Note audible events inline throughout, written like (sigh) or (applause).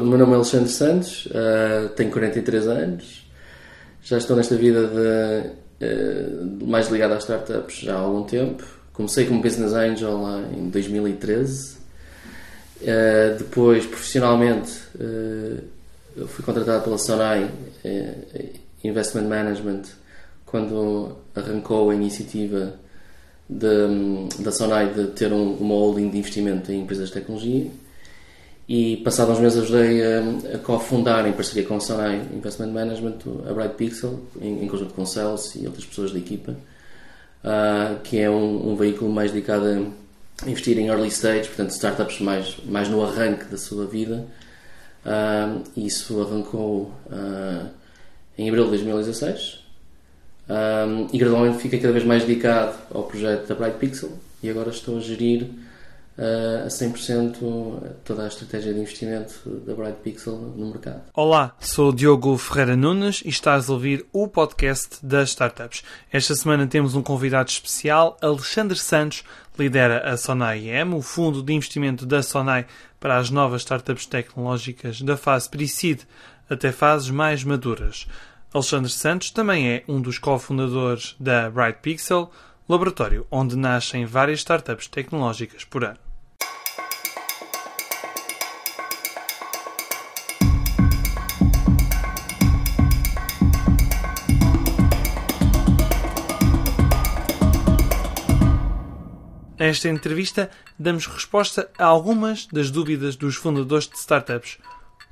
O meu nome é Alexandre Santos, uh, tenho 43 anos, já estou nesta vida de, uh, mais ligado às startups já há algum tempo. Comecei como Business Angel lá em 2013. Uh, depois, profissionalmente, fui contratado pela Sonai Investment Management quando arrancou a iniciativa de, da Sonai de ter um, uma holding de investimento em empresas de tecnologia e passados uns meses ajudei a, a cofundar em parceria com a Sonai Investment Management a Bright Pixel em, em conjunto com o Celso e outras pessoas da equipa uh, que é um, um, veículo mais dedicado a investir em early stage, portanto startups mais, mais no arranque da sua vida. Uh, isso arrancou uh, em abril de 2016 um, e gradualmente fiquei cada vez mais dedicado ao projeto da Bright Pixel e agora estou a gerir a 100% toda a estratégia de investimento da Bright Pixel no mercado. Olá, sou Diogo Ferreira Nunes e estás a ouvir o podcast das startups. Esta semana temos um convidado especial, Alexandre Santos, lidera a Sonai EM, o fundo de investimento da Sonai para as novas startups tecnológicas da fase pre-seed até fases mais maduras. Alexandre Santos também é um dos cofundadores da Bright Pixel, laboratório onde nascem várias startups tecnológicas por ano. Nesta entrevista, damos resposta a algumas das dúvidas dos fundadores de startups.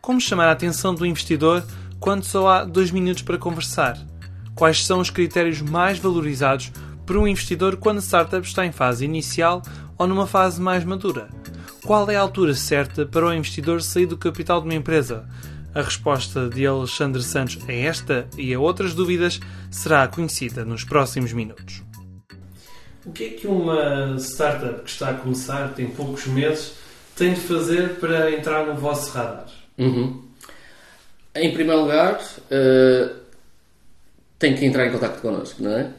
Como chamar a atenção do investidor quando só há dois minutos para conversar? Quais são os critérios mais valorizados por um investidor quando a startup está em fase inicial ou numa fase mais madura? Qual é a altura certa para o investidor sair do capital de uma empresa? A resposta de Alexandre Santos a esta e a outras dúvidas será conhecida nos próximos minutos. O que é que uma startup que está a começar, tem poucos meses, tem de fazer para entrar no vosso radar? Uhum. Em primeiro lugar, uh, tem que entrar em contato connosco, não é?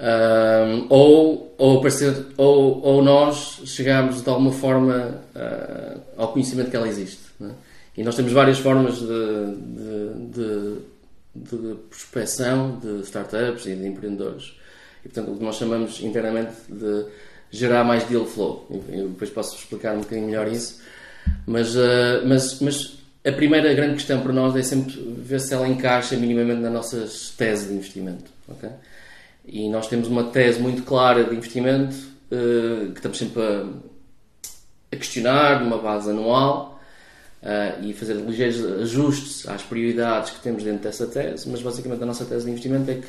Um, ou, ou, aparecer, ou, ou nós chegamos de alguma forma uh, ao conhecimento que ela existe. É? E nós temos várias formas de, de, de, de prospecção de startups e de empreendedores. E portanto, o que nós chamamos internamente de gerar mais deal flow. Eu depois posso explicar um bocadinho melhor isso. Mas, uh, mas, mas a primeira grande questão para nós é sempre ver se ela encaixa minimamente na nossa tese de investimento. Okay? E nós temos uma tese muito clara de investimento uh, que estamos sempre a, a, questionar numa base anual uh, e fazer ligeiros ajustes às prioridades que temos dentro dessa tese, mas basicamente a nossa tese de investimento é que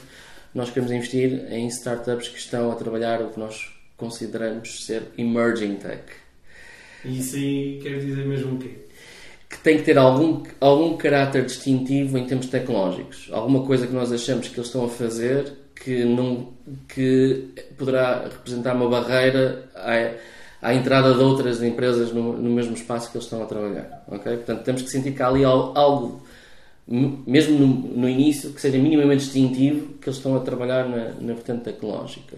nós queremos investir em startups que estão a trabalhar o que nós consideramos ser emerging tech. Isso aí quer dizer mesmo o quê? que tem que ter algum, algum caráter distintivo em termos tecnológicos. Alguma coisa que nós achamos que eles estão a fazer que, não, que poderá representar uma barreira à, à entrada de outras empresas no, no, mesmo espaço que eles estão a trabalhar. Okay? Portanto, temos que sentir que há ali algo, mesmo no, no início, que seja minimamente distintivo que eles estão a trabalhar na, na vertente tecnológica.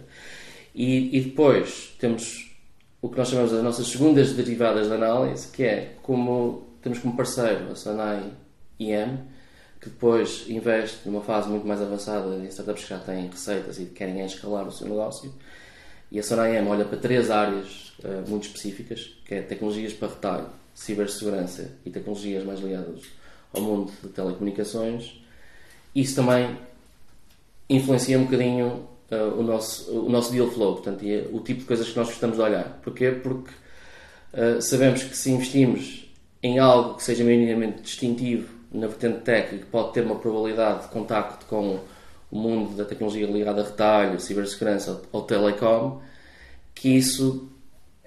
E, e depois temos o que nós chamamos das nossas segundas derivadas de análise, que é como temos como parceiro a Sanai IM, que depois investe numa fase muito mais avançada em startups que já têm receitas e querem escalar o seu negócio. E a Sanai IM olha para três áreas uh, muito específicas, que é tecnologias para retalho, cibersegurança e tecnologias mais ligadas ao mundo de telecomunicações. Isso também influencia um bocadinho uh, o, nosso, o nosso deal flow, portanto, e o tipo de coisas que nós gostamos de olhar. Porquê? Porque uh, sabemos que se investimos em algo que seja minimamente distintivo na vertente técnica, que pode ter uma probabilidade de contacto com o mundo da tecnologia ligada a retalho, cibersegurança ou telecom, que isso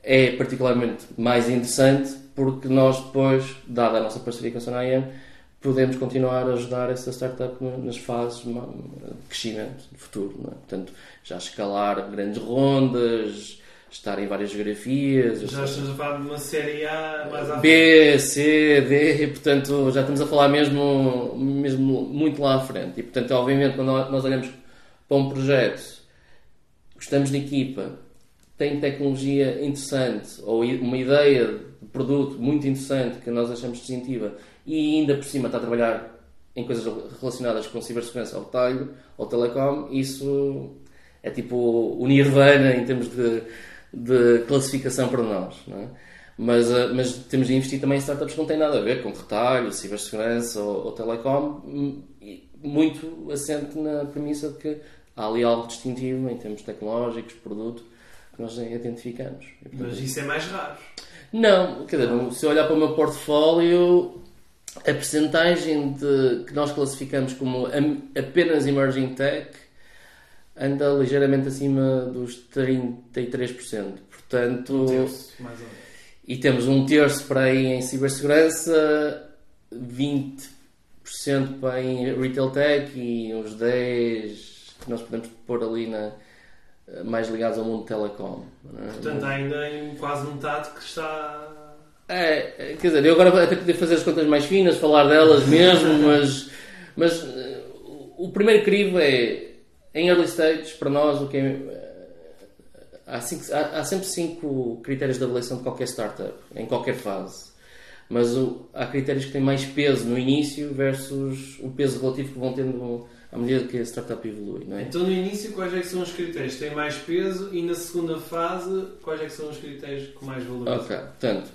é particularmente mais interessante porque nós depois, dada a nossa parceria com a Sonayem, podemos continuar a ajudar essa startup nas fases de crescimento de futuro. É? Portanto, já escalar grandes rondas, estar em várias geografias. Já estamos a falar de uma série A mais à B, C, D, e portanto já estamos a falar mesmo, mesmo muito lá à frente. E portanto, obviamente, quando nós olhamos para um projeto, gostamos de equipa, tem tecnologia interessante ou uma ideia de produto muito interessante que nós achamos distintiva e ainda por cima está a trabalhar em coisas relacionadas com cibersegurança ao talho, ao telecom, isso é tipo o Nirvana em termos de, de classificação para nós. É? mas, eh, mas temos de investir também em startups que não têm nada a ver com retalho, cibersegurança ou, ou telecom, muito assente na premissa de que há ali algo distintivo em termos tecnológicos, produto, que nós identificamos. Mas isso é mais raro. Não, quer dizer, se eu olhar para o meu portfólio, a percentagem de, que nós classificamos como apenas emerging tech anda ligeiramente acima dos 33%. Portanto, um terço, mais ou menos. E temos um terço para aí em cibersegurança, 20% para em retail tech e uns 10% que nós podemos pôr ali na, mais ligados ao mundo telecom. É? Portanto, ainda em quase metade que está. É, quer dizer, eu agora até podia fazer as contas mais finas, falar delas (laughs) mesmo, mas, mas o primeiro crivo é em early stage, para nós, o que é há, cinco, há, há, sempre cinco critérios de avaliação de qualquer startup, em qualquer fase. Mas o, há critérios que têm mais peso no início versus o peso relativo que vão tendo à medida que a startup evolui. Não é? Então, no início, quais é são os critérios que têm mais peso e na segunda fase, quais é são os critérios que mais valorizam? Ok, portanto,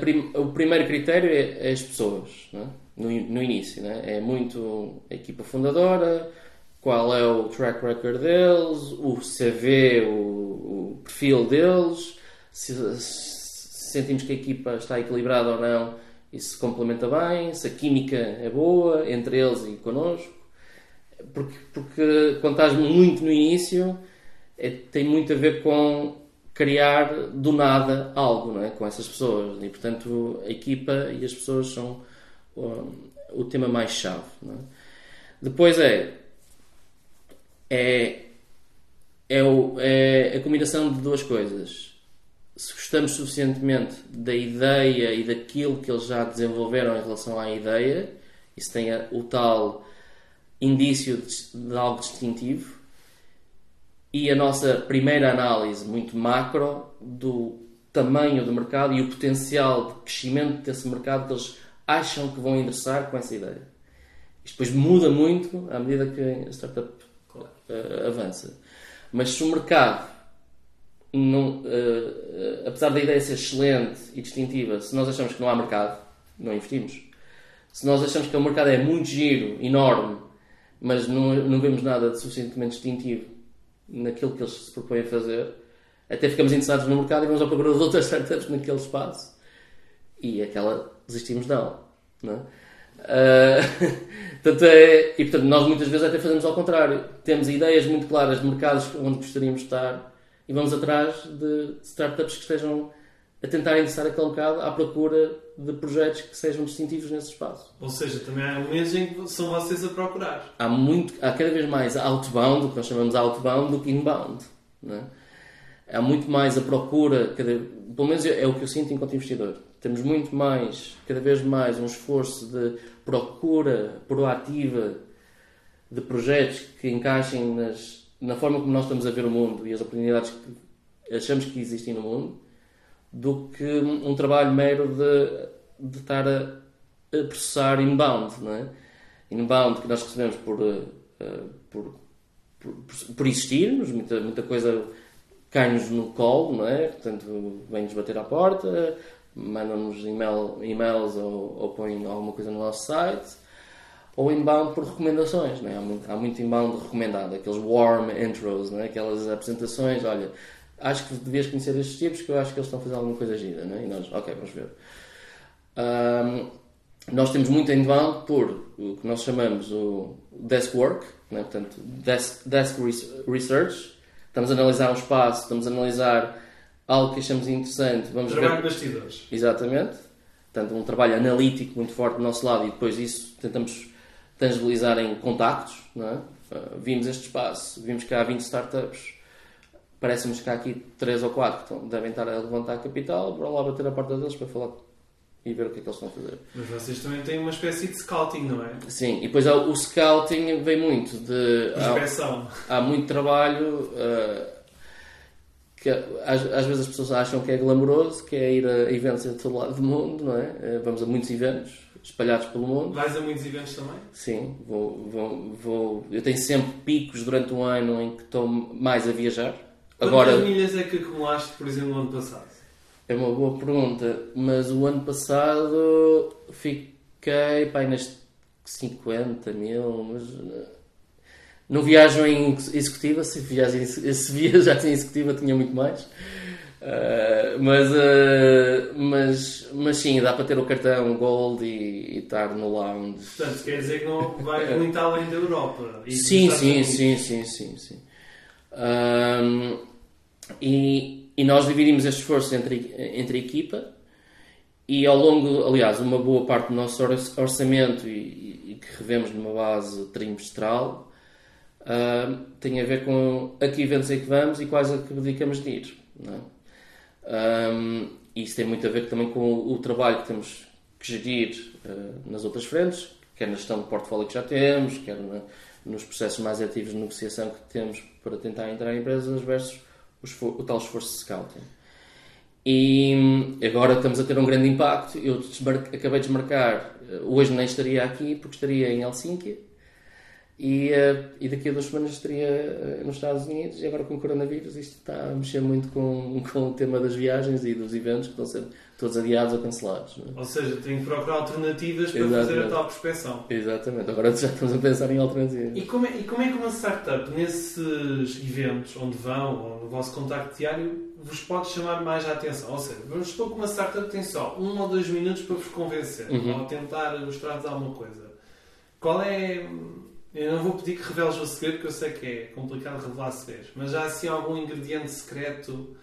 prim, o primeiro critério é, é as pessoas, é? no, no início. É? é muito a equipa fundadora, qual é o track record deles, o CV, o, o perfil deles, se, se, sentimos que a equipa está equilibrada ou não e se complementa bem, se a química é boa entre eles e connosco. Porque, porque quando estás muito no início, é, tem muito a ver com criar do nada algo não é? com essas pessoas. E, portanto, a equipa e as pessoas são o, o tema mais chave. É? Depois é é, é, o, é a combinação de duas coisas. Se gostamos suficientemente da ideia e daquilo que eles já desenvolveram em relação à ideia, isso tem o tal indício de, algo distintivo, e a nossa primeira análise, muito macro, do tamanho do mercado e o potencial de crescimento desse mercado que eles acham que vão endereçar com essa ideia. Isto depois muda muito à medida que a startup uh, avança. Mas se o mercado, não, uh, apesar da ideia ser excelente e distintiva, se nós achamos que não há mercado, não investimos. Se nós achamos que o mercado é muito giro, enorme, mas não, não vemos nada de suficientemente distintivo naquilo que eles se propõem a fazer, até ficamos interessados no mercado e vamos à procura de outras (laughs) startups naquele espaço e aquela desistimos dela. Não é? (laughs) Uh, portanto, é, e portanto, nós muitas vezes até fazemos ao contrário. Temos ideias muito claras de mercados onde gostaríamos de estar e vamos atrás de startups que estejam a tentar interessar aquele mercado à procura de projetos que sejam distintivos nesse espaço. Ou seja, também há momentos em que são vocês a procurar. Há, muito, há cada vez mais outbound, o que nós chamamos outbound, do que inbound. Não é? Há muito mais a procura, cada, pelo menos é o que eu sinto enquanto investidor. Temos muito mais, cada vez mais, um esforço de procura proativa de projetos que encaixem nas, na forma como nós estamos a ver o mundo e as oportunidades que achamos que existem no mundo, do que um trabalho mero de, de estar a, a processar inbound, não é? Inbound que nós recebemos por, uh, por, por, por, existirmos, muita, muita coisa cai-nos no colo, não é? Portanto, vem-nos bater à porta, mandam-nos email, e-mails ou, ou põem alguma coisa no nosso site, ou inbound por recomendações. Não é? há, muito, há muito inbound recomendado, aqueles warm intros, não é? aquelas apresentações. Olha, acho que devias conhecer estes tipos, que eu acho que eles estão a fazer alguma coisa gira. Não é? E nós, ok, vamos ver. Um, nós temos muito inbound por o que nós chamamos o desk work, é? portanto, desk, desk research. Estamos a analisar um espaço, estamos a analisar algo que achamos interessante. Vamos trabalho ver... de bastidores. Exatamente. Portanto, um trabalho analítico muito forte do nosso lado e depois isso tentamos tangibilizar em contactos. Não é? Uh, vimos este espaço, vimos que há 20 startups, parece-nos que há aqui 3 ou 4 que devem estar a levantar capital, para lá bater a porta deles para falar e ver o que é que eles estão a fazer. Mas vocês também têm uma espécie de scouting, não é? Sim, e depois o scouting vem muito de. Inspeção. Há, há muito trabalho. Uh, que às, às, vezes as pessoas acham que é glamouroso, que é ir a eventos de todo lado do mundo, não é? Eh, vamos a muitos eventos, espalhados pelo mundo. Vais a muitos eventos também? Sim, vou, vou, vou. Eu tenho sempre picos durante um ano em que estou mais a viajar. Quantas Agora, milhas é que acumulaste, por exemplo, no ano passado? é uma boa pergunta, mas o ano passado fiquei pá, nas 50 mil, mas eh, não viajo em executiva, se, viajo em, (laughs) se viajasse em executiva tinha muito mais. Uh, mas, uh, mas, mas sim, dá para ter o cartão Gold e, e estar no lounge. Portanto, quer dizer que não vai muito além da Europa. Sim, sim, Estados sim, sim, sim, sim. Ahm, e, e nós dividimos este esforço entre, entre equipa e ao longo, aliás, uma boa parte do nosso or- orçamento e, e que revemos numa base trimestral ahm, tem a ver com a que eventos é que vamos e quais é que dedicamos de ir. Não é? Ahm, isso tem muito a ver também com o, o trabalho que temos que gerir ah, nas outras frentes, quer na gestão do portfólio que já temos, quer na- nos processos mais ativos de negociação que temos para tentar entrar em empresas versus o, tal esforço de scouting. E hum, agora estamos a ter um grande impacto. Eu desmar- acabei de desmarcar, eh, hoje nem estaria aqui porque estaria em Helsínquia e, eh, e daqui a duas semanas estaria eh, nos Estados Unidos e agora com o coronavírus isto está a mexer muito com, (laughs) com o tema das viagens e dos eventos que estão ser todos adiados ou cancelados. é? Ou seja, tenho que procurar alternativas para Exatamente. fazer a tal prospeção. Exatamente, agora já estamos a pensar em alternativas. E como, é, e como é que uma startup, nesses eventos onde vão, ou no vosso contacto diário, vos pode chamar mais a atenção? Ou seja, vamos supor que uma startup tem só um ou dois minutos para vos convencer, Uhum. ou tentar mostrar-vos alguma coisa. Qual é... Eu não vou pedir que reveles o segredo, porque eu sei que é complicado revelar segredos, mas há assim algum ingrediente secreto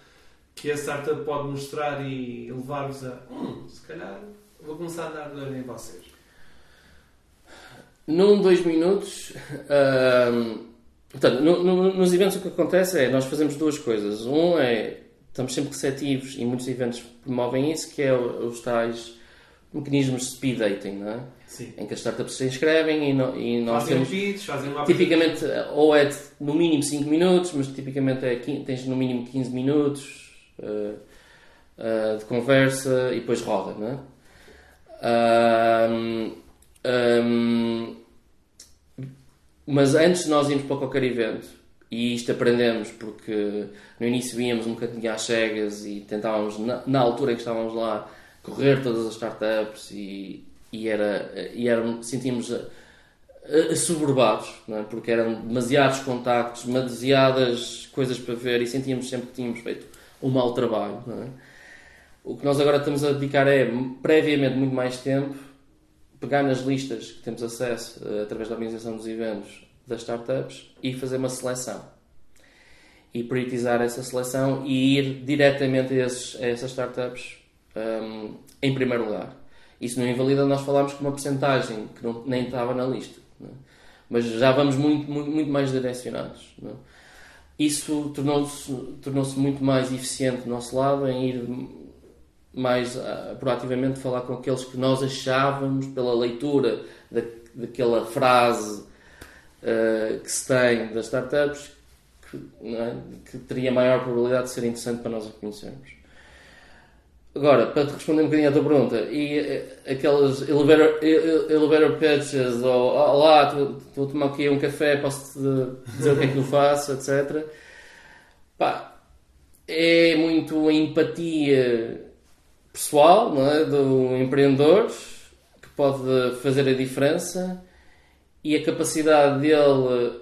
que a startup pode mostrar e levar-vos a... Hum, se calhar vou começar a dar de olho em vocês. Num, dois minutos, ahm, portanto, no- no- nos eventos o que acontece é nós fazemos duas coisas. Um é estamos sempre receptivos e muitos eventos promovem isso, que é os tais mecanismos de speed dating, não é? Sim. em que as startups se inscrevem e, no- e nós Fazem temos pitch, fazem uma tipicamente ou é de, no mínimo 5 minutos, mas tipicamente é, tens no mínimo 15 minutos ah, de conversa e depois roda, não é? Ahm, mas antes de nós irmos para qualquer evento, e isto aprendemos porque no início íamos um bocadinho às cegas e tentávamos, na, na altura em que estávamos lá, correr todas as startups e, e, era, e eram, sentíamos eh, eh, assoberbados, não é? porque eram demasiados contactos, demasiadas coisas para ver e sentíamos sempre que tínhamos feito um mau trabalho. É? O que nós agora estamos a dedicar é, previamente, muito mais tempo, pegar nas listas que temos acesso eh, através da organização dos eventos das startups e fazer uma seleção. E priorizar essa seleção e ir diretamente a, esses- a essas startups hum, em primeiro lugar. Isso não invalida nós falarmos com uma porcentagem que não- nem estava na lista. é? Mas já vamos muito, muito, muito mais direcionados. Isso tornou-se tornou muito mais eficiente do nosso lado em ir mais ah, proativamente falar com aqueles que nós achávamos, pela leitura da, daquela frase ah, que se tem das startups, que, é? que teria maior probabilidade de ser interessante para nós a conhecermos. Agora, para te responder um bocadinho à tua pergunta, e eh, aqueles elevator, ele- elevator pitches, ou "Ah, lá, estou estou a tomar aqui um café, posso-te dizer o que é que eu faço, etc. Pá, é muito a empatia pessoal não é? do empreendedor que pode fazer a diferença e a capacidade dele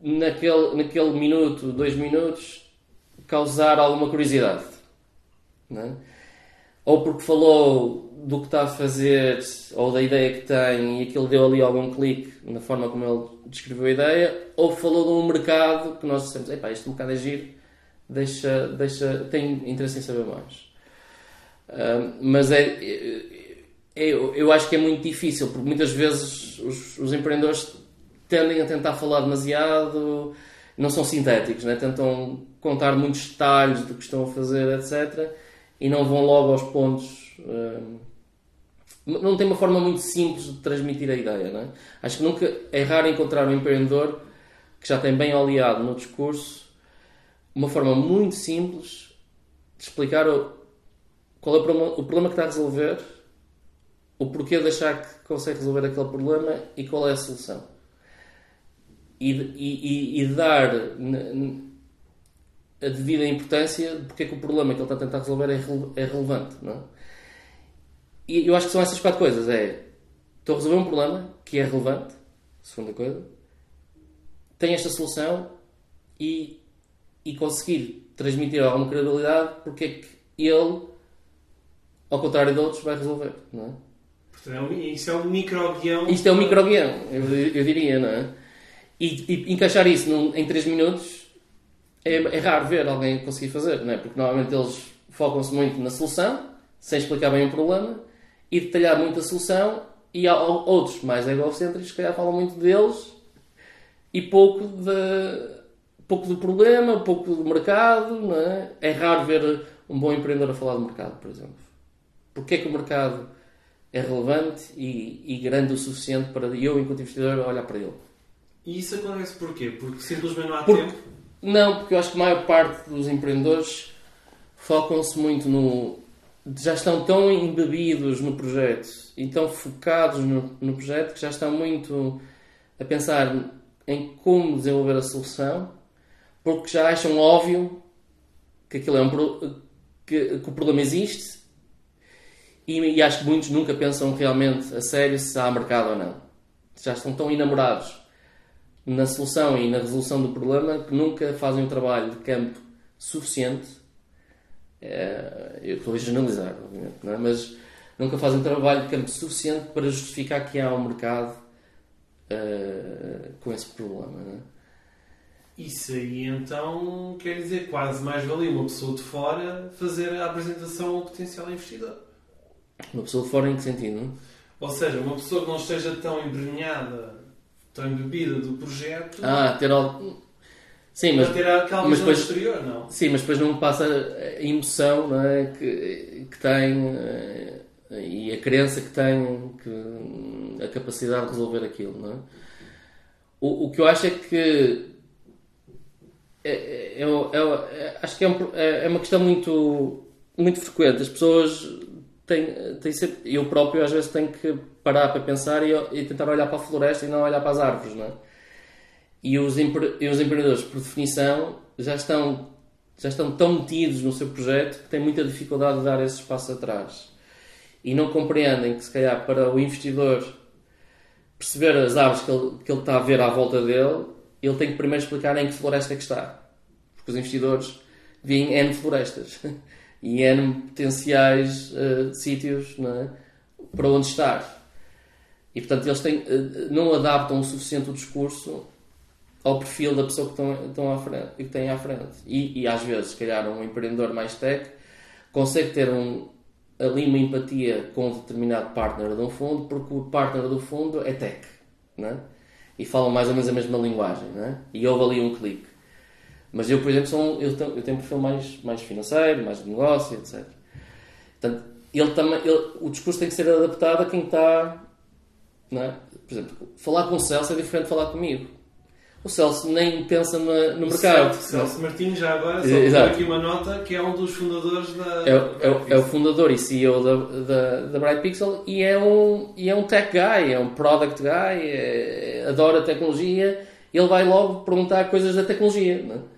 naquele, naquele minuto, dois minutos, causar alguma curiosidade. Não é? Ou porque falou do que está a fazer, ou da ideia que tem, e aquilo deu ali algum clique na forma como ele descreveu a ideia, ou falou de um mercado que nós dissemos, epá, este mercado é giro, deixa, deixa, tenho interesse em saber mais. Mas é, é- eu, eu acho que é muito difícil, porque muitas vezes os, os empreendedores tendem a tentar falar demasiado, não são sintéticos, né? tentam contar muitos detalhes do que estão a fazer, etc. E não vão logo aos pontos. hum, não tem uma forma muito simples de transmitir a ideia. Né? Acho que nunca é raro encontrar um empreendedor que já tem bem oleado no discurso uma forma muito simples de explicar o, qual é o problema, o problema que está a resolver o porquê de achar que consegue resolver aquele problema e qual é a solução. E, e, e dar a devida importância de porque é que o problema que ele está a tentar resolver é, é relevante. Não é? E eu acho que são essas quatro coisas. É, estou a resolver um problema que é relevante, segunda coisa, tem esta solução e, e conseguir transmitir alguma credibilidade porque é que ele, ao contrário de outros, vai resolver. Não é? Portanto, é isso é um micro-guião. Isto é um micro-guião, eu, eu, diria, não é? E, e encaixar isso num, em 3 minutos é, é, raro ver alguém conseguir fazer, não é? Porque normalmente eles focam-se muito na solução, sem explicar bem o problema, e detalhar muito a solução, e há outros mais egocêntricos que calhar falam muito deles e pouco, de, pouco do problema, pouco do mercado, não é? É raro ver um bom empreendedor a falar do mercado, por exemplo. Porque é que o mercado é relevante e, e grande o suficiente para eu, enquanto investidor, olhar para ele? E isso acontece porquê? Porque simplesmente não há porque, tempo? Não, porque eu acho que a maior parte dos empreendedores focam-se muito no. já estão tão embebidos no projeto e tão focados no, no projeto que já estão muito a pensar em como desenvolver a solução porque já acham óbvio que aquilo é um que, que o problema existe e, e, acho que muitos nunca pensam realmente a sério se há mercado ou não. Já estão tão enamorados na solução e na resolução do problema que nunca fazem um trabalho de campo suficiente. É, eu estou a generalizar, obviamente, é? mas nunca fazem um trabalho de campo suficiente para justificar que há um mercado uh, com esse problema. É? Isso aí então quer dizer quase mais valia uma pessoa de fora fazer a apresentação ao potencial investidor. Uma pessoa de fora em que sentido? Ou seja, uma pessoa que não esteja tão embrenhada tão embebida do projeto. Ah, ter algo. Sim, mas, ter aquela mas depois, exterior, não? Sim, mas depois não passa a emoção não é? que, que tem eh, e a crença que tem que, a capacidade de resolver aquilo. Não é? o, o que eu acho é que é, é, é, é acho que é, um, é, é, uma questão muito, muito frequente. As pessoas têm, têm sempre, eu próprio às vezes tenho que parar para pensar e, e, tentar olhar para a floresta e não olhar para as árvores, não é? E os, empre, e os empreendedores, por definição, já estão, já estão tão metidos no seu projeto que têm muita dificuldade de dar esse espaço atrás. E não compreendem que, se calhar, para o investidor perceber as árvores que ele, que ele está a ver à volta dele, ele tem que primeiro explicar em que floresta é que está. Porque os investidores veem N florestas. (laughs) e N potenciais uh, sítios é? para onde estar. E portanto eles têm, uh, não adaptam o suficiente o discurso ao perfil da pessoa que estão, estão à frente, que têm à frente. E, e às vezes, se calhar, um empreendedor mais tech consegue ter um, ali uma empatia com um determinado partner de um fundo, porque o partner do fundo é tech. é? E falam mais ou menos a mesma linguagem. é? E houve ali um clique. Mas eu, por exemplo, sou, eu, tenho, eu tenho um perfil mais, mais financeiro, mais de negócio, etc. Portanto, ele também, ele, o discurso tem que ser adaptado a quem está. É? Por exemplo, falar com o Celso é diferente de falar comigo. O Celso nem pensa no, no mercado. Celso, Celso Martins, já agora, só Exato. aqui uma nota, que é um dos fundadores da. É, é, é o fundador e CEO da, da, da Bright Pixel e é, um, e é um tech guy, é um product guy, é, adora tecnologia. Ele vai logo perguntar coisas da tecnologia. Não é?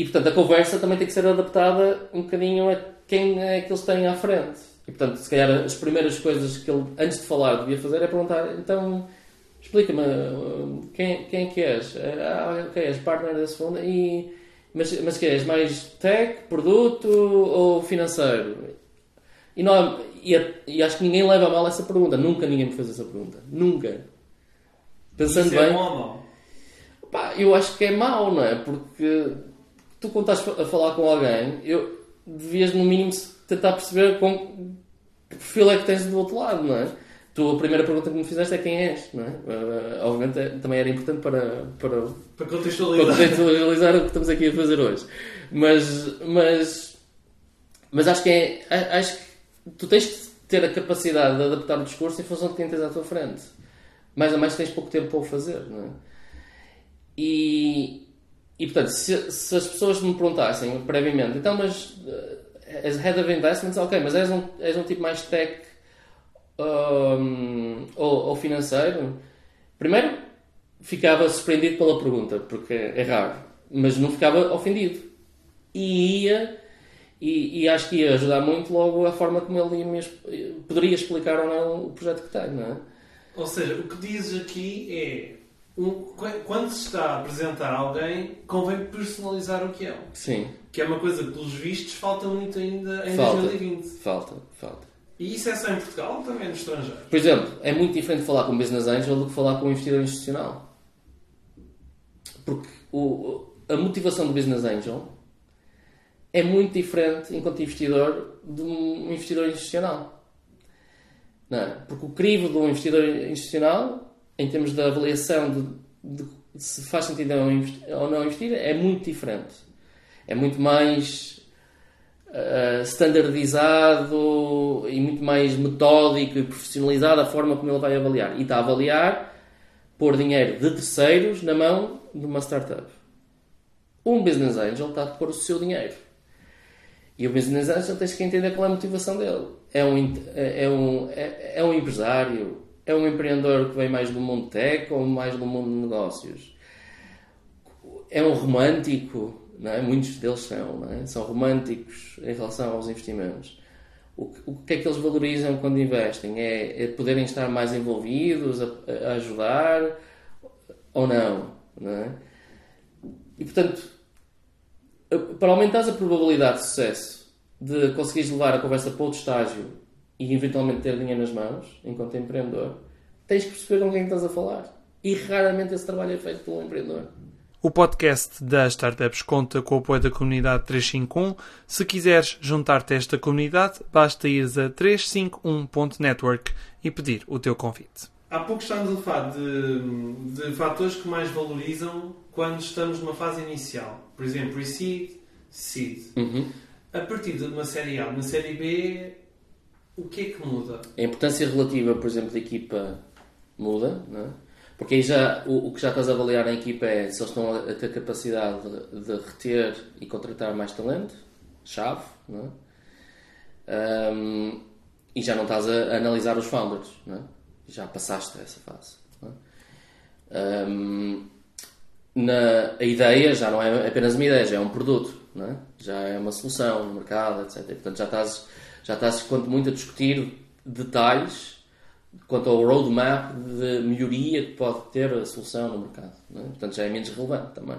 E portanto a conversa também tem que ser adaptada um bocadinho a quem é que eles têm à frente. E portanto, se calhar as primeiras coisas que ele, antes de falar, devia fazer é perguntar: então, explica-me, quem, quem é que és? Ah, ok, és partner desse fundo. E, mas, mas que és? Mais tech, produto ou financeiro? E, não, e, e, acho que ninguém leva a mal essa pergunta. Nunca ninguém me fez essa pergunta. Nunca. Pensando Isso é bem. É bom? Pá, eu acho que é mau, não é? Porque tu quando estás a falar com alguém, eu devias no mínimo tentar perceber com que perfil é que tens do outro lado, não é? Tu, a primeira pergunta que me fizeste é quem és, não é? Uh, obviamente é, também era importante para, para, para, contextualizar. contextualizar o que estamos aqui a fazer hoje. Mas, mas, mas acho que é, acho que tu tens que ter a capacidade de adaptar o discurso em função de quem tens à tua frente. Mais ou mais tens pouco tempo para o fazer, não é? E, e portanto, se, se, as pessoas me perguntassem previamente, então, mas uh, as head of investments, ok, mas és um, és um tipo mais tech hum, ou, ou financeiro, primeiro ficava surpreendido pela pergunta, porque é raro, mas não ficava ofendido. E ia, e, e acho que ia ajudar muito logo a forma como ele poderia explicar ou não o projeto que tem, não é? Ou seja, o que dizes aqui é um, quando se está a apresentar alguém, convém personalizar o que é. Sim. Que é uma coisa que, pelos vistos, falta muito ainda em Falta. 2020. Falta, falta. E isso é só em Portugal ou também no estrangeiro? Por exemplo, é muito diferente falar com um business angel do que falar com um investidor institucional. Porque o, a motivação do business angel é muito diferente enquanto investidor de um investidor institucional. Não é? Porque o crivo de um investidor institucional, em termos de avaliação de, de se faz sentido ou ou não investir, é muito diferente. É muito mais uh, standardizado e muito mais metódico e profissionalizado a forma como ele vai avaliar. E está a avaliar pôr dinheiro de terceiros na mão de uma startup. Um business angel está a pôr o seu dinheiro. E o business angel tens que entender qual é a motivação dele. É um, é, é um, é, é um empresário? É um empreendedor que vem mais do mundo tech ou mais do mundo de negócios? É um romântico? Não é? Muitos deles são, é? São românticos em relação aos investimentos. O que, o que é que eles valorizam quando investem? É, é poderem estar mais envolvidos, a, a ajudar ou não, não é? E portanto, para aumentares a probabilidade de sucesso de conseguires levar a conversa para outro estágio e eventualmente ter dinheiro nas mãos, enquanto empreendedor, tens que perceber com quem estás a falar. E raramente esse trabalho é feito pelo empreendedor. O podcast das Startups conta com o apoio da comunidade 351. Se quiseres juntar-te a esta comunidade, basta ires a 351.network e pedir o teu convite. Há pouco estávamos a falar de, de fatores que mais valorizam quando estamos numa fase inicial. Por exemplo, pre-seed, seed. Uhum. A partir de uma série A, uma série B, o que é que muda? A importância relativa, por exemplo, da equipa muda, não é? Porque aí já, o, o que já estás a avaliar na equipa é se eles estão a, a ter capacidade de, de reter e contratar mais talento, chave, não é? Ahm, e já não estás a, analisar os founders, não é? Já passaste essa fase. É? Ahm, na, a ideia já não é apenas uma ideia, já é um produto, é? já é uma solução no mercado, etc. E, portanto, já estás, já estás quanto muito a discutir detalhes quanto ao roadmap de melhoria que pode ter a solução no mercado. é? Portanto, já é menos relevante também.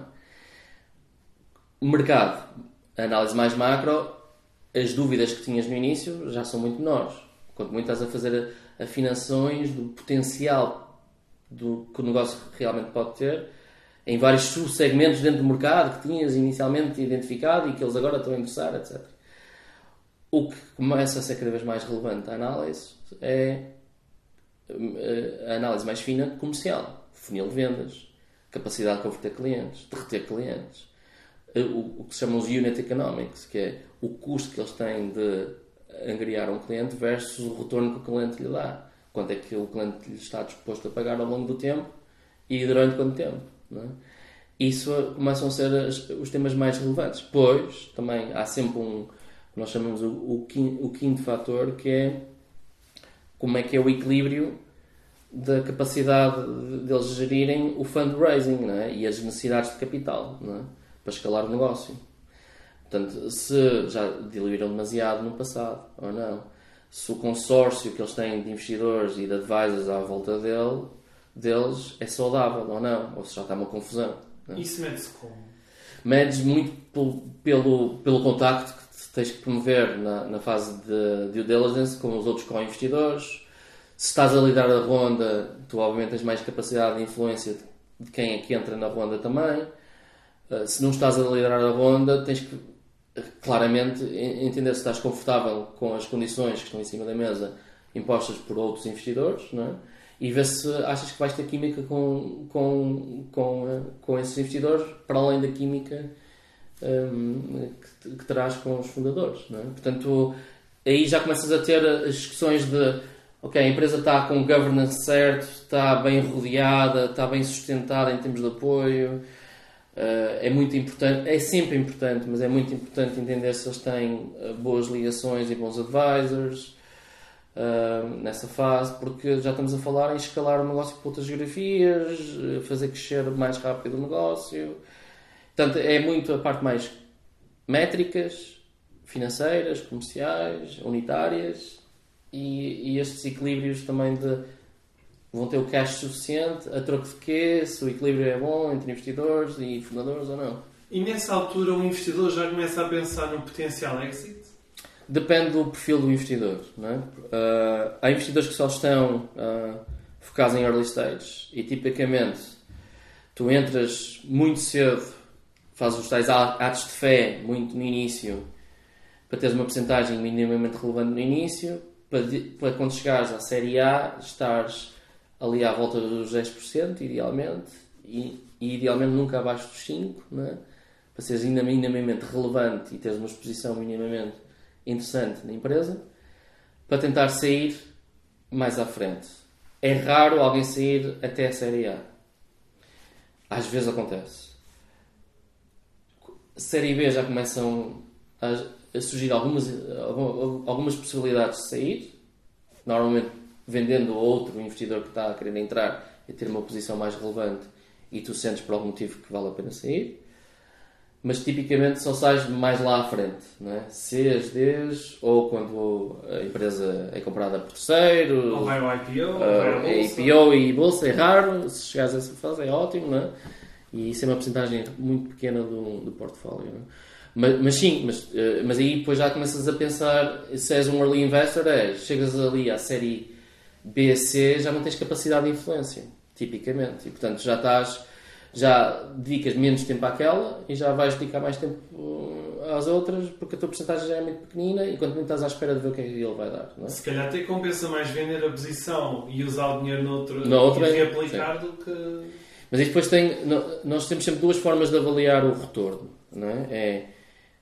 O mercado, análise mais macro, as dúvidas que tinhas no início já são muito menores. Quanto muito estás a fazer afinações do potencial do que o negócio realmente pode ter em vários subsegmentos dentro do mercado que tinhas inicialmente identificado e que eles agora estão a interessar, etc. O que começa a ser cada vez mais relevante à análise é eh, a análise mais fina comercial, funil de vendas, capacidade de converter clientes, de reter clientes, Eh, o, que se chama os unit economics, que é o custo que eles têm de angariar um cliente versus o retorno que o cliente lhe dá. Quanto é que o cliente lhe está disposto a pagar ao longo do tempo e durante quanto tempo. É? Isso começam a ser os temas mais relevantes. Pois, também há sempre um, nós chamamos o, o, quinto, o quinto fator, que é como é que é o equilíbrio da capacidade de- deles gerirem o fundraising é? e as necessidades de capital é? para escalar o negócio. Portanto, se já diluíram demasiado no passado ou não, se o consórcio que eles têm de investidores e de advisors à volta dele, deles é saudável ou não, ou se já está uma confusão. é? Isso mede-se como? medes muito pelo, pelo, pelo contacto tens que promover na, na fase de due diligence com os outros co-investidores. Se estás a lidar a ronda, tu obviamente tens mais capacidade de influência de, quem é que entra na ronda também. Uh, se não estás a liderar a ronda, tens que uh, claramente en- entender se estás confortável com as condições que estão em cima da mesa impostas por outros investidores, não é? E ver se achas que vais ter química com, com, com, uh, com esses investidores, para além da química um, que, que terás com os fundadores, é? Portanto, aí já começas a ter as discussões de ok, a empresa está com o governance certo, está bem rodeada, está bem sustentada em termos de apoio, Uh, é muito importante, é sempre importante, mas é muito importante entender se eles têm uh, boas ligações e bons advisors. uh, nessa fase, porque já estamos a falar em escalar o negócio para outras geografias, fazer crescer mais rápido o negócio. Portanto, é muito a parte mais métricas, financeiras, comerciais, unitárias e, e estes equilíbrios também de vão ter o cash suficiente, a troco de quê, se o equilíbrio é bom entre investidores e fundadores ou não. E nessa altura o investidor já começa a pensar no potencial exit? Depende do perfil do investidor. Não é? uh, há investidores que só estão uh, focados em early stage e tipicamente tu entras muito cedo, fazes os tais atos de fé muito no início para teres uma porcentagem minimamente relevante no início, para, para quando chegares à série A estares ali à volta dos 10%, idealmente, e, e idealmente nunca abaixo dos 5%, é? para seres ainda minimamente relevante e teres uma exposição minimamente interessante na empresa, para tentar sair mais à frente. É raro alguém sair até a série A. Às vezes acontece. Série B já começam a, a surgir algumas, algumas possibilidades de sair. Normalmente vendendo a outro investidor que está a querer entrar e ter uma posição mais relevante e tu sentes por algum motivo que vale a pena sair. Mas tipicamente só sais mais lá à frente, não é? Cs, Ds, ou quando a empresa é comprada por terceiro, ou vai ao IPO, uh, ou é IPO e bolsa é raro, se chegares a essa fase é ótimo, não é? E isso é uma porcentagem muito pequena do, do portfólio, é? Mas, mas, sim, mas, uh, mas aí depois já começas a pensar, se és um early investor, é, chegas ali à série B, C, já não tens capacidade de influência, tipicamente. E, portanto, já estás, já dedicas menos tempo àquela e já vais dedicar mais tempo uh, às outras porque a tua porcentagem já é muito pequenina e quanto muito estás à espera de ver o que é que ele vai dar. É? Se calhar até compensa mais vender a posição e usar o dinheiro noutro no outro, e reaplicar sim. do que... Mas e depois tem, nós temos sempre duas formas de avaliar o retorno. Não é? é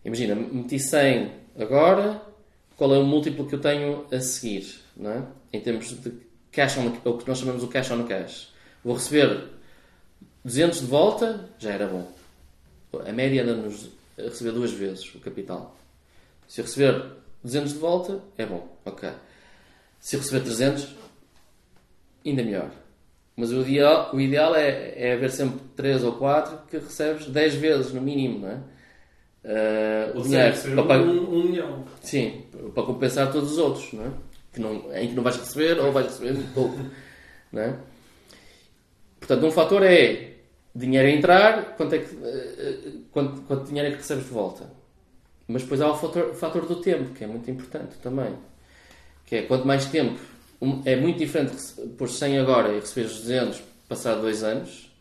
imagina, meti 100 agora, qual é o múltiplo que eu tenho a seguir? Não é? em termos de cash on, o que nós chamamos o cash on cash. Vou receber 200 de volta, já era bom. A média anda-nos a receber duas vezes o capital. Se eu receber 200 de volta, é bom. Ok. Se eu receber 300, ainda melhor. Mas o ideal, o ideal é, é haver sempre 3 ou 4 que recebes 10 vezes no mínimo, não é? Uh, o dinheiro. Para, um, um milhão. Sim, para compensar todos os outros, não é? que não, em que não vais receber ou vais receber pouco. (laughs) Não é? Portanto, um fator é dinheiro a entrar, quanto, é que, uh, quanto, quanto dinheiro é que recebes de volta. Mas depois há o fator, fator do tempo, que é muito importante também. Que é quanto mais tempo. É muito diferente pôr 100 agora e receber 200 passado 2 anos,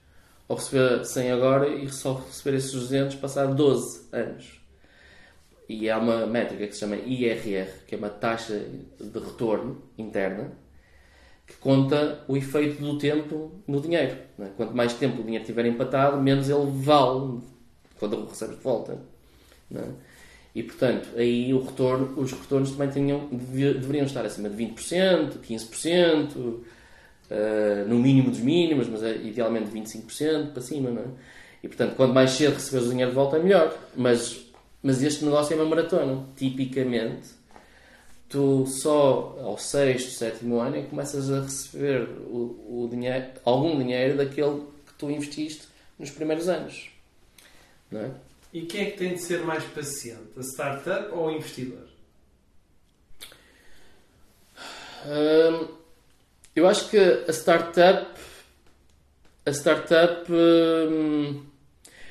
ou receber 100 agora e só receber esses 200 passado 12 anos e há uma métrica que se chama IRR, que é uma taxa de retorno interna, que conta o efeito do tempo no dinheiro. É? Quanto mais tempo o dinheiro estiver empatado, menos ele vale quando o recebes de volta. E, portanto, aí o retorno, os retornos também deveriam estar acima de 20%, 15%, uh, no mínimo dos mínimos, mas é idealmente 25% para cima. Não é? E, portanto, quanto mais cedo receberes o dinheiro de volta, é melhor. Mas mas este negócio é uma maratona. Tipicamente, tu só ao sexto, sétimo ano é que começas a receber o, o dinheiro, algum dinheiro daquele que tu investiste nos primeiros anos. Não é? E quem é que tem de ser mais paciente? A startup ou o investidor? Hum, eu acho que a startup a startup hum,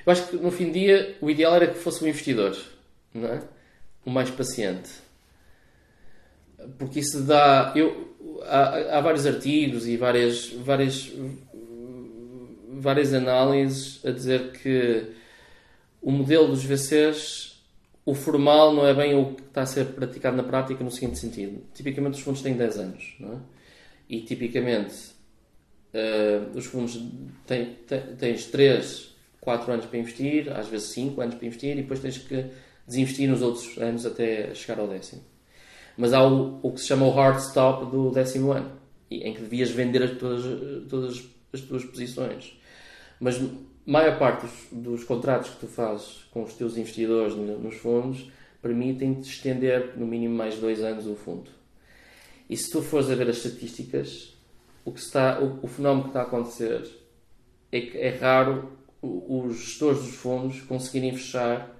eu acho que no fim do dia o ideal era que fosse o investidor, não é? O mais paciente. Porque isso dá. Eu, há, há vários artigos e várias, várias, várias análises a dizer que o modelo dos VCs, o formal não é bem o que está a ser praticado na prática no seguinte sentido. Tipicamente os fundos têm 10 anos, não é? E tipicamente uh, os fundos têm, têm, tens 3 4 anos para investir, às vezes 5 anos para investir, e depois tens que desinvestir nos outros anos até chegar ao décimo. Mas há o, o que se chama o hard stop do décimo ano, em que devias vender todas, todas as tuas posições. Mas maior parte dos, dos, contratos que tu fazes com os teus investidores nos fundos permitem-te estender no mínimo mais dois anos o fundo. E se tu fores a ver as estatísticas, o, que está, o, o fenómeno que está a acontecer é que é raro os gestores dos fundos conseguirem fechar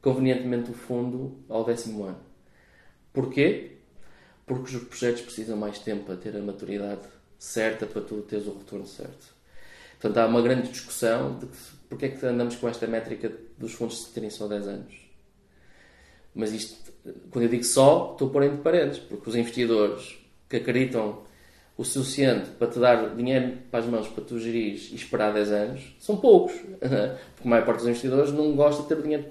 convenientemente o fundo ao décimo ano. Porquê? Porque os projetos precisam mais tempo para ter a maturidade certa para tu teres o retorno certo. Portanto, há uma grande discussão de que, porque é que andamos com esta métrica dos fundos terem só 10 anos. Mas isto, quando eu digo só, estou a pôr entre parênteses, porque os investidores que acreditam o suficiente para te dar dinheiro para as mãos para tu gerir e esperar 10 anos são poucos. (laughs) Porque a maior parte dos investidores não gosta de ter o dinheiro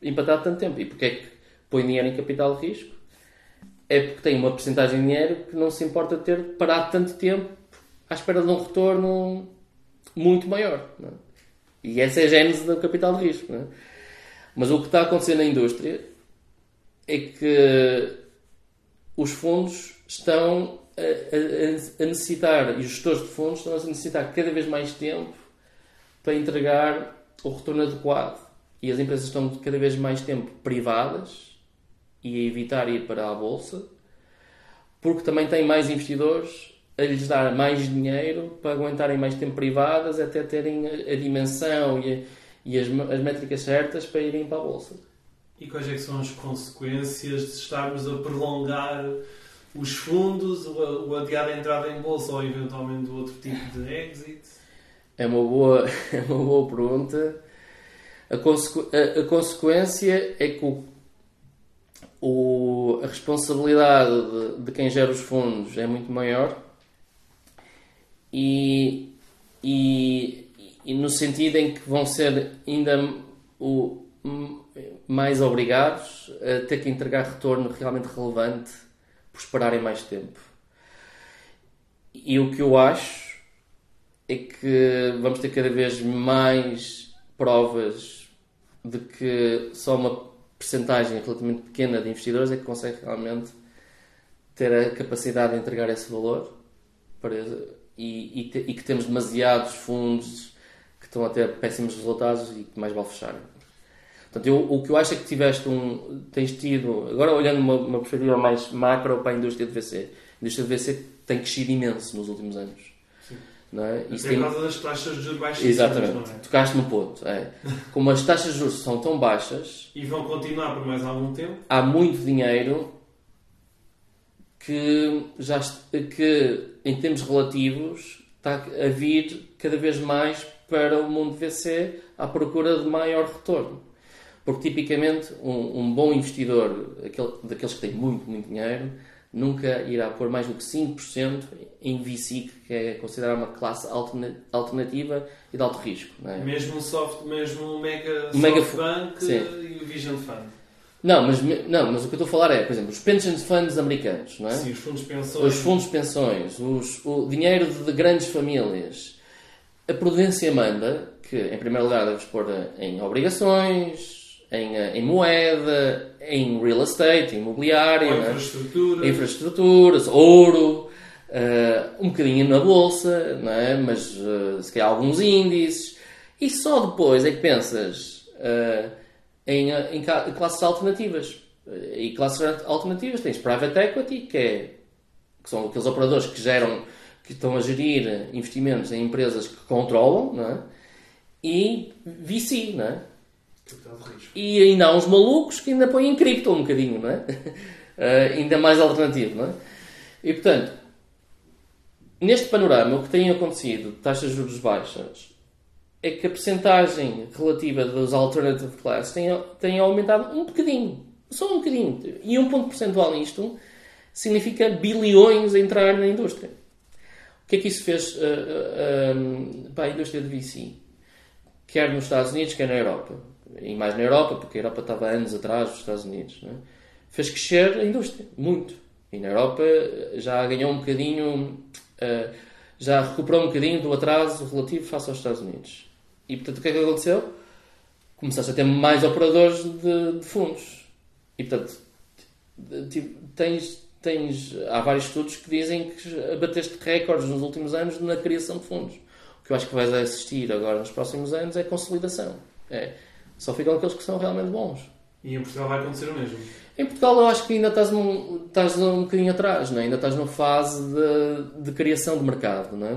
empatado tanto tempo. E porquê é que põe dinheiro em capital de risco? É porque tem uma porcentagem de dinheiro que não se importa de ter parado tanto tempo à espera de um retorno muito maior. É? E essa é a gênese do capital de risco. É? Mas o que está a acontecer na indústria é que os fundos estão a, a, a, necessitar, e os gestores de fundos estão a necessitar cada vez mais tempo para entregar o retorno adequado. E as empresas estão cada vez mais tempo privadas e a evitar ir para a bolsa, porque também têm mais investidores a lhes dar mais dinheiro para aguentarem mais tempo privadas até terem a, a dimensão e, a, e as, as métricas certas para irem para a bolsa. E quais é são as consequências de estarmos a prolongar os fundos, o, o adiar a entrada em bolsa ou eventualmente outro tipo de exit? É uma boa, (laughs) é uma boa pergunta. A, consequ, a, a consequência é que o, o, a responsabilidade de, de quem gera os fundos é muito maior e, e, e no sentido em que vão ser ainda o, mais obrigados a ter que entregar retorno realmente relevante por esperarem mais tempo. E o que eu acho é que vamos ter cada vez mais provas de que só uma percentagem relativamente pequena de investidores é que consegue realmente ter a capacidade de entregar esse valor para, e, e, te, e que temos demasiados fundos que estão a ter péssimos resultados e que mais vale fechar. Portanto, eu, o que eu acho é que tiveste um, tens tido, agora olhando uma, uma perspectiva mais macro para a indústria de VC, a indústria de VC tem crescido imenso nos últimos anos. Sim. Não é? Isso Até tem... por causa das taxas de juros baixas. Exatamente, não é? tocaste no ponto. É. (laughs) Como as taxas de juros são tão baixas e vão continuar por mais algum tempo, há muito dinheiro que, já, que em termos relativos está a vir cada vez mais para o mundo VC à procura de maior retorno. Porque tipicamente um, um bom investidor, aquele, daqueles que têm muito, muito dinheiro, nunca irá pôr mais do que 5% em VC, que é considerada uma classe alternativa e de alto risco. É? Mesmo o soft, mesmo o mega, mega SoftBank e o Vision Fund. Não mas, não, mas o que eu estou a falar é, por exemplo, os pension funds americanos, não é? Sim, os fundos de pensões. Os fundos pensões, os, o dinheiro de grandes famílias. A prudência manda que, em primeiro lugar, deves pôr em obrigações, em, em moeda, em real estate, em imobiliário, é? infraestruturas. Infraestruturas, ouro, uh, um bocadinho na bolsa, não é? mas uh, se calhar alguns índices. E só depois é que pensas. Uh, em, em classes alternativas. E classes alternativas tens private equity, que, é, que são aqueles operadores que geram, que estão a gerir investimentos em empresas que controlam, não é? e VC, não é? E ainda há uns malucos que ainda põem em cripto um bocadinho, não é? Uh, (laughs) ainda mais alternativo, não é? E portanto, neste panorama, o que tem acontecido, taxas de juros baixas, é que a percentagem relativa dos alternative classes tem, tem aumentado um bocadinho. Só um bocadinho. E um ponto percentual nisto significa bilhões a entrar na indústria. O que é que isso fez uh, uh, para a indústria de VC? Quer nos Estados Unidos, quer na Europa. E mais na Europa, porque a Europa estava anos atrás dos Estados Unidos. É? Fez crescer a indústria, muito. E na Europa já ganhou um bocadinho, uh, já recuperou um bocadinho do atraso relativo face aos Estados Unidos. E portanto o que é que aconteceu? Começaste a ter mais operadores de, de fundos. E portanto tens, tens, há vários estudos que dizem que bateste recordes nos últimos anos na criação de fundos. O que eu acho que vais assistir agora nos próximos anos é consolidação. É, só ficam aqueles que são realmente bons. E em Portugal vai acontecer o mesmo? Em Portugal eu acho que ainda estás, num, estás um bocadinho atrás, não é? ainda estás numa fase de, de criação de mercado. Não é?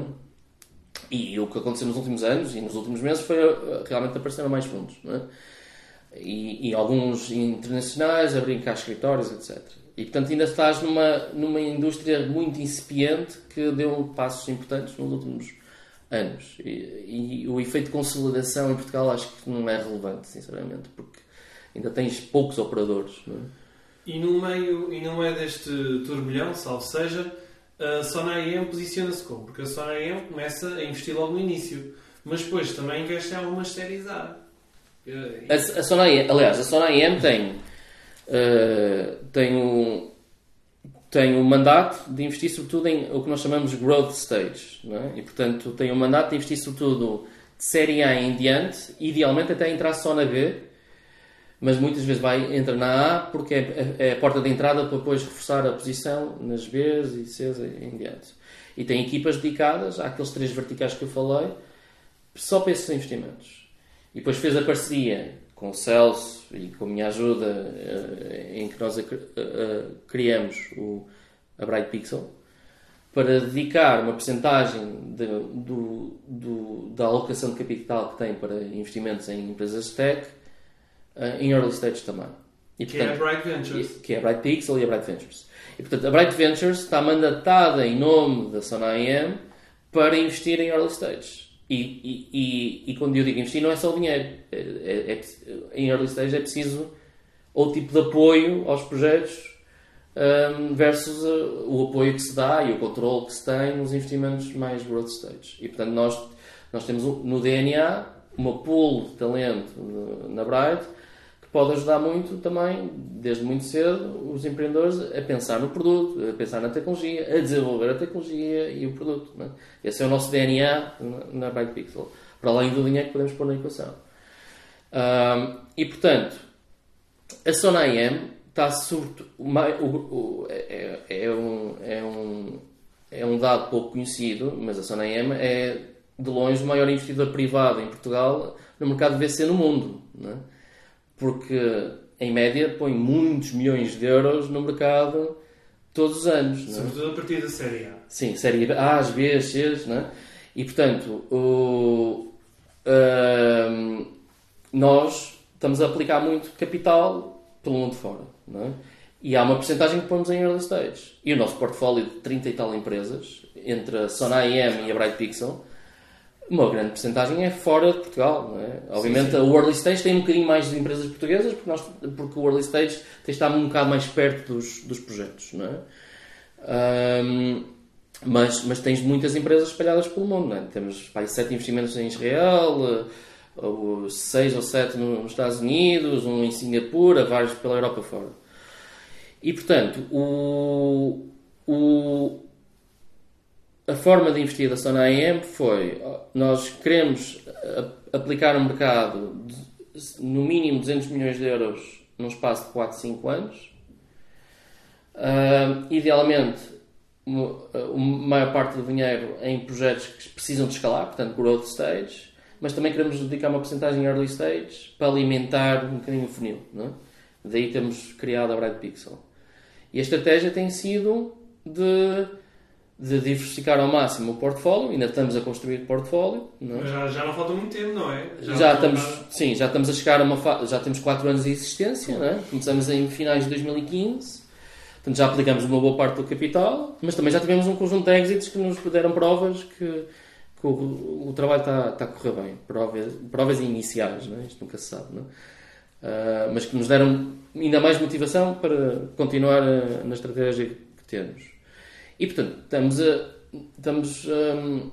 E o que aconteceu nos últimos anos e nos últimos meses foi uh, realmente apareceram mais fundos. É? e, e, alguns internacionais a brincar escritórios, etc. E portanto ainda estás numa, numa indústria muito incipiente que deu passos importantes nos últimos anos. E, e, o efeito de consolidação em Portugal acho que não é relevante, sinceramente, porque ainda tens poucos operadores. É? E no meio, e no meio deste turbilhão, salvo seja, a Sona IM posiciona-se como? Porque a Sona IM começa a investir logo no início, mas depois também investe em algumas séries A. A, a Sona IM, aliás, a Sona IM tem, uh, tem, um, tem um mandato de investir sobretudo em o que nós chamamos growth stage. É? E, portanto, tem um mandato de investir sobretudo de série A em diante, idealmente até entrar só na B, mas muitas vezes vai entra na A porque é, é, a porta de entrada para depois reforçar a posição nas Bs e Cs e em diante. E tem equipas dedicadas àqueles três verticais que eu falei, só para esses investimentos. E depois fez a parceria com o Celso e com a minha ajuda eh, em que nós eh, eh, criamos o, a Bright Pixel para dedicar uma percentagem de, do, do, da alocação de capital que tem para investimentos em empresas tech em early stage também. E, portanto, que é a Bright Ventures. Que é a Bright Pixel e a Bright Ventures. E, portanto, a Bright Ventures está mandatada em nome da Sona IM para investir em early stage. E, e, e, e, quando eu digo investir, não é só o dinheiro. É, é, é, em early stage é preciso outro tipo de apoio aos projetos um, versus uh, o apoio que se dá e o controle que se tem nos investimentos mais growth stage. E, portanto, nós, nós temos no DNA uma pool de talento na Bright pode ajudar muito também, desde muito cedo, os empreendedores a pensar no produto, a pensar na tecnologia, a desenvolver a tecnologia e o produto. É? Esse é o nosso DNA na Byte Pixel, para além do dinheiro que podemos pôr na equação. Um, e portanto, a Sona IM está sobretudo. É, é, um, é, um, é um dado pouco conhecido, mas a Sona IM é de longe o maior investidor privado em Portugal no mercado VC no mundo. É? Porque em média põe muitos milhões de euros no mercado todos os anos. É? Sobretudo a partir da Série A. Sim, Série A, as B, as C, é? e portanto o, uh, nós estamos a aplicar muito capital pelo mundo fora. É? E há uma porcentagem que pomos em early stage. E o nosso portfólio de 30 e tal empresas, entre a Sona IM e a Bright Pixel, uma grande porcentagem é fora de Portugal. Não é? Obviamente, sim, sim. o early stage tem um bocadinho mais de empresas portuguesas, porque, nós, porque o early stage tem estar um bocado mais perto dos, dos projetos. Não é? Um, mas, mas tens muitas empresas espalhadas pelo mundo. Não é? Temos pai, sete investimentos em Israel, ou seis ou sete nos Estados Unidos, um em Singapura, vários pela Europa fora. E portanto, o, o, a forma de investir da Sona AM foi: nós queremos aplicar um mercado de, no mínimo 200 milhões de euros num espaço de 4, 5 anos. Uh, idealmente, a maior parte do dinheiro em projetos que precisam de escalar, portanto, growth stage, mas também queremos dedicar uma porcentagem early stage para alimentar um bocadinho o funil. Não é? Daí temos criado a Bright Pixel. E a estratégia tem sido de de diversificar ao máximo o portfólio, ainda estamos a construir portfólio. Não é? já, já não falta muito tempo, não é? Já, já estamos, sim, já estamos a chegar a uma fase, já temos 4 anos de existência, não é? começamos em finais de 2015, portanto já aplicamos uma boa parte do capital, mas também já tivemos um conjunto de exits que nos deram provas que, que o, o, trabalho está, está a correr bem, provas, provas iniciais, não é? isto nunca se sabe, não é? Uh, mas que nos deram ainda mais motivação para continuar a, na estratégia que temos. E portanto, estamos a. Estamos. Um,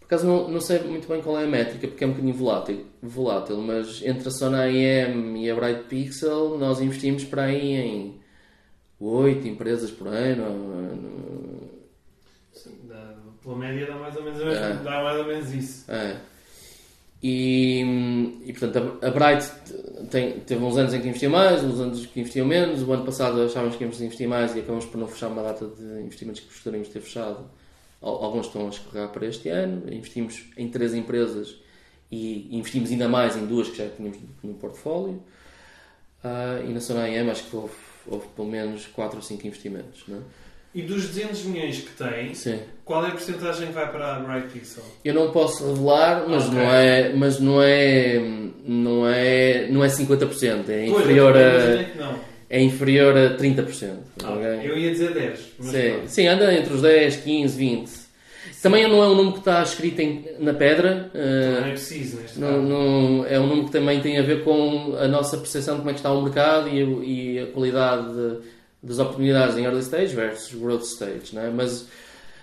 por acaso não, não sei muito bem qual é a métrica, porque é um bocadinho volátil, volátil mas entre a Sona IM e a Bright Pixel, nós investimos para aí em 8 empresas por ano. Sim, dá, pela média dá mais ou menos, é. dá mais ou menos isso. É. E, e portanto, a, a Bright tem, teve uns anos em que investiu mais, uns anos que investiu menos. O ano passado achávamos que íamos investir mais e acabamos por não fechar uma data de investimentos que gostaríamos de ter fechado. Alguns estão a escorregar para este ano. Investimos em três empresas e investimos ainda mais em duas que já tínhamos no portfólio. Uh, e na Sona IM acho que houve, houve pelo menos 4 ou 5 investimentos. Não é? E dos 200 milhões que tem, Sim. qual é a porcentagem que vai para a Bright Pixel? Eu não posso revelar, mas Ok. não é, mas não é, não é, não é 50%, é Pois, inferior a é inferior a 30%. Ah, ok? Eu ia dizer 10. Mas Sim, sim, anda entre os 10, 15, 20. Também não é um número que está escrito em- na pedra. eh, Não é preciso neste Não, caso. não- é um número que também tem a ver com a nossa percepção de como é que está o mercado e, e a qualidade de- das oportunidades em early stage versus growth stage. Não é? Mas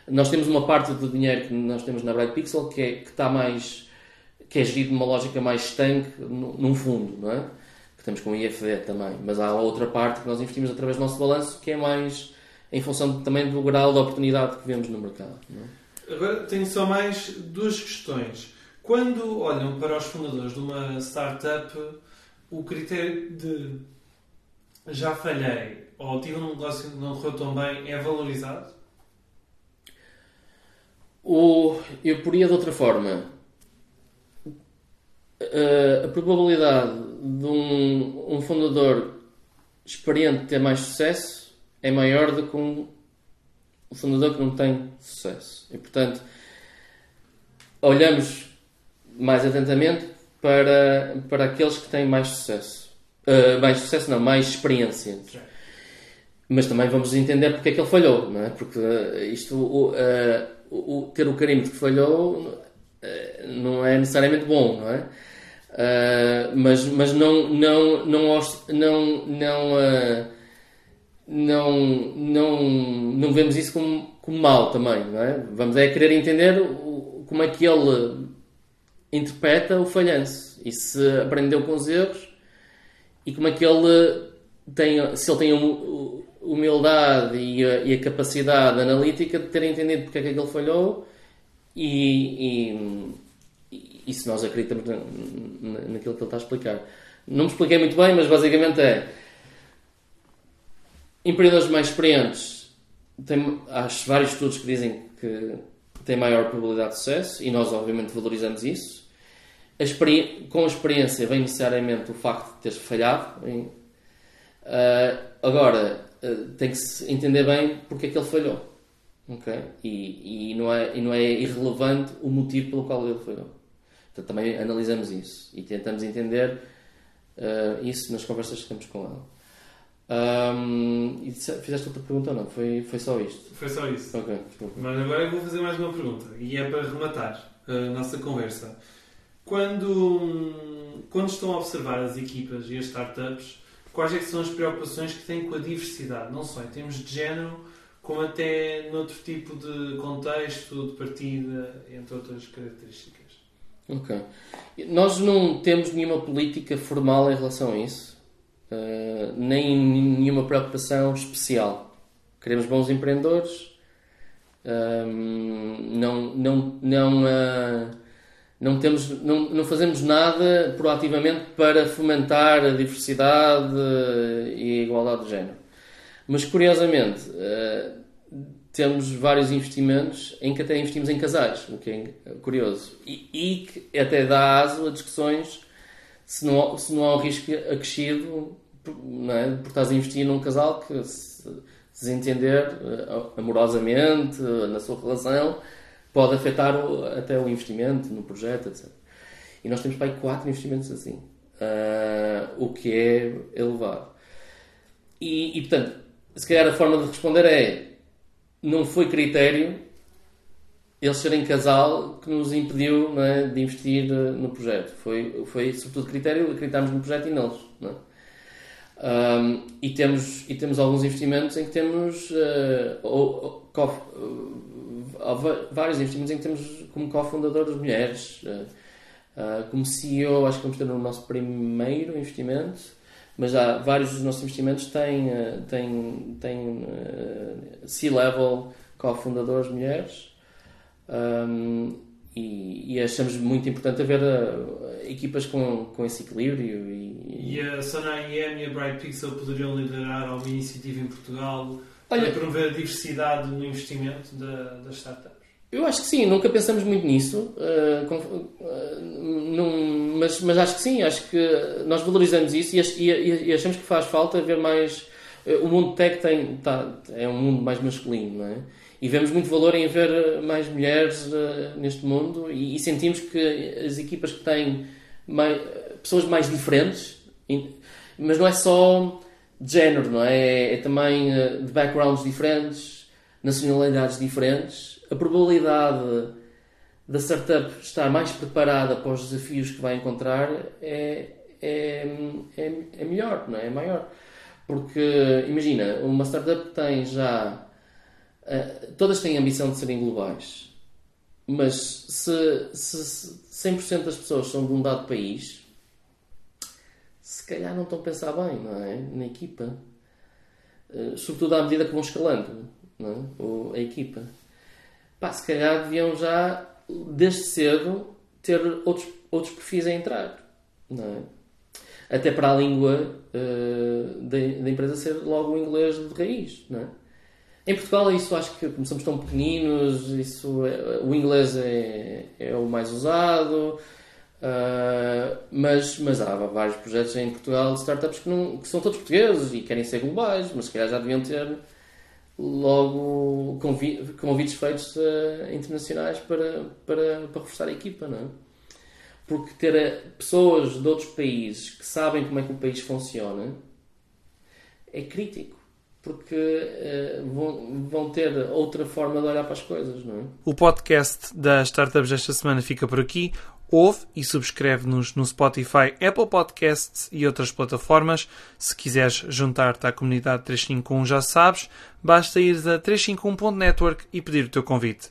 nós temos uma parte do dinheiro que nós temos na Bright Pixel que, é, que está mais que é gerido numa lógica mais estanque nu- num fundo, não é? Que temos com o IFD também. Mas há outra parte que nós investimos através do nosso balanço que é mais em função também do grau de oportunidade que vemos no mercado. É? Agora tenho só mais duas questões. Quando olham para os fundadores de uma startup, o critério de já falhei ou tive um negócio que não correu tão bem é valorizado? O, eu poria de outra forma. Uh, a probabilidade de um, um fundador experiente ter mais sucesso é maior do que um, um fundador que não tem sucesso. E, portanto, olhamos mais atentamente para, para aqueles que têm mais sucesso. Uh, mais sucesso, não, mais experiência. Mas também vamos entender porque é que ele falhou, não é? Porque uh, isto, o, uh, o- o- ter o carimbo de que falhou não é necessariamente bom, não é? Uh, mas mas não, não, não, não, não, uh, não, não, não vemos isso como, como mal também, não é? Vamos é querer entender o- como é que ele interpreta o falhanço e se aprendeu com os erros e como é que ele tem, se ele tem humildade e a, e a capacidade analítica de ter entendido porque é que aquele falhou e, e, e se nós acreditamos na, na- naquilo que ele está a explicar. Não me expliquei muito bem, mas basicamente é empreendedores mais experientes têm, há vários estudos que dizem que têm maior probabilidade de sucesso e nós obviamente valorizamos isso. A experi- com a experiência vem necessariamente o facto de teres falhado. em- ah, agora, ah, tem que se entender bem porque é que ele falhou. ok? E, e, não é, e não é irrelevante o motivo pelo qual ele falhou. Portanto, também analisamos isso e tentamos entender ah, isso nas conversas que temos com ele. Ahm, e fizeste outra pergunta ou não? Foi, foi só isto? Foi só isso. Ok, desculpa. Mas agora eu vou fazer mais uma pergunta e é para rematar a nossa conversa. Quando, quando estão a observar as equipas e as startups, quais é são as preocupações que têm com a diversidade? Não só em termos de género, como até noutro tipo de contexto, de partida, entre outras características. Ok. Nós não temos nenhuma política formal em relação a isso, eh, nem nenhuma preocupação especial. Queremos bons empreendedores, ahm, não, não, não, ah, não, temos, não, não fazemos nada proativamente para fomentar a diversidade e a igualdade de género. Mas curiosamente, eh, temos vários investimentos em que até investimos em casais, o que é curioso. E, e que até dá aso a discussões se não, se não há um risco acrescido não é? por estás a investir num casal que se desentender eh, amorosamente na sua relação pode afetar o- até o investimento no projeto, etc. E nós temos para aí quatro investimentos assim, ah, o que é elevado. E, e, portanto, se calhar a forma de responder é não foi critério eles serem casal que nos impediu é, de investir eh, no projeto. Foi, foi sobretudo critério acreditarmos no projeto e neles. É? Ahm, e, temos, e temos alguns investimentos em que temos eh, ou- ou há vários investimentos em que temos como cofundadores mulheres. eh, ah, como CEO, acho que vamos ter no nosso primeiro investimento, mas há vários dos nossos investimentos têm, eh, têm, têm eh, C-level cofundadores mulheres. Um, e, e achamos muito importante haver eh, equipas com, com esse equilíbrio e, E a Sona IM e a Bright Pixel poderiam liderar alguma iniciativa em Portugal Olha- para promover a diversidade no investimento da- das startups? Eu acho que sim, nunca pensamos muito nisso, uh, com, uh, num, mas, mas acho que sim, acho que nós valorizamos isso e, e, e achamos que faz falta ver mais. Uh, o mundo tech tem, tá, é um mundo mais masculino, não é? E vemos muito valor em haver mais mulheres neste mundo e, e, sentimos que as equipas que têm mais, pessoas mais diferentes, mas não é só de género, não é? É, é também de backgrounds diferentes, nacionalidades diferentes a probabilidade da startup estar mais preparada para os desafios que vai encontrar é, é, é, é melhor, não é? é maior. Porque, imagina, uma startup tem já. Uh, todas têm a ambição de serem globais, mas se, se 100% das pessoas são de um dado país, se calhar não estão a pensar bem, não é? Na equipa. Uh, sobretudo à medida que vão escalando não é? A equipa pá, se calhar deviam já, desde cedo, ter outros, outros perfis a entrar. Não é? Até para a língua uh, da, da, empresa ser logo o inglês de raiz. Não é? Em Portugal, isso acho que, como somos tão pequeninos, isso é, o inglês é, é o mais usado. Uh, mas, mas há vários projetos em Portugal de startups que, não, que são todos portugueses e querem ser globais, mas se calhar já deviam ter logo convites feitos uh, internacionais para, para, para reforçar a equipa, não é? Porque ter eh, pessoas de outros países que sabem como é que o país funciona é crítico. Porque vão, vão ter outra forma de olhar para as coisas, não é? O podcast das startups desta semana fica por aqui ouve e subscreve-nos no Spotify, Apple Podcasts e outras plataformas. Se quiseres juntar-te à comunidade 351, já sabes, basta ir a 351.network e pedir o teu convite.